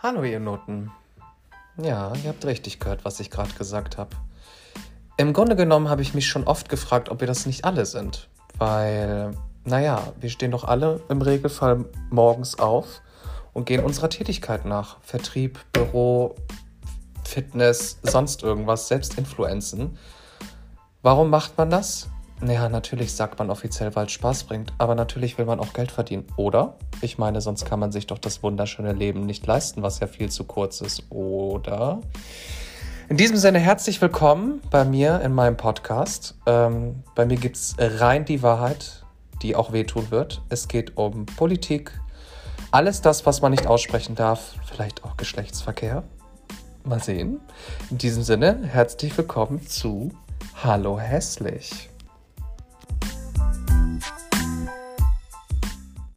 Hallo ihr Noten. Ja, ihr habt richtig gehört, was ich gerade gesagt habe. Im Grunde genommen habe ich mich schon oft gefragt, ob wir das nicht alle sind. Weil, naja, wir stehen doch alle im Regelfall morgens auf und gehen unserer Tätigkeit nach. Vertrieb, Büro, Fitness, sonst irgendwas, selbst Influenzen. Warum macht man das? Naja, natürlich sagt man offiziell, weil es Spaß bringt, aber natürlich will man auch Geld verdienen, oder? Ich meine, sonst kann man sich doch das wunderschöne Leben nicht leisten, was ja viel zu kurz ist, oder? In diesem Sinne herzlich willkommen bei mir in meinem Podcast. Ähm, bei mir gibt es rein die Wahrheit, die auch wehtun wird. Es geht um Politik, alles das, was man nicht aussprechen darf, vielleicht auch Geschlechtsverkehr. Mal sehen. In diesem Sinne herzlich willkommen zu Hallo hässlich.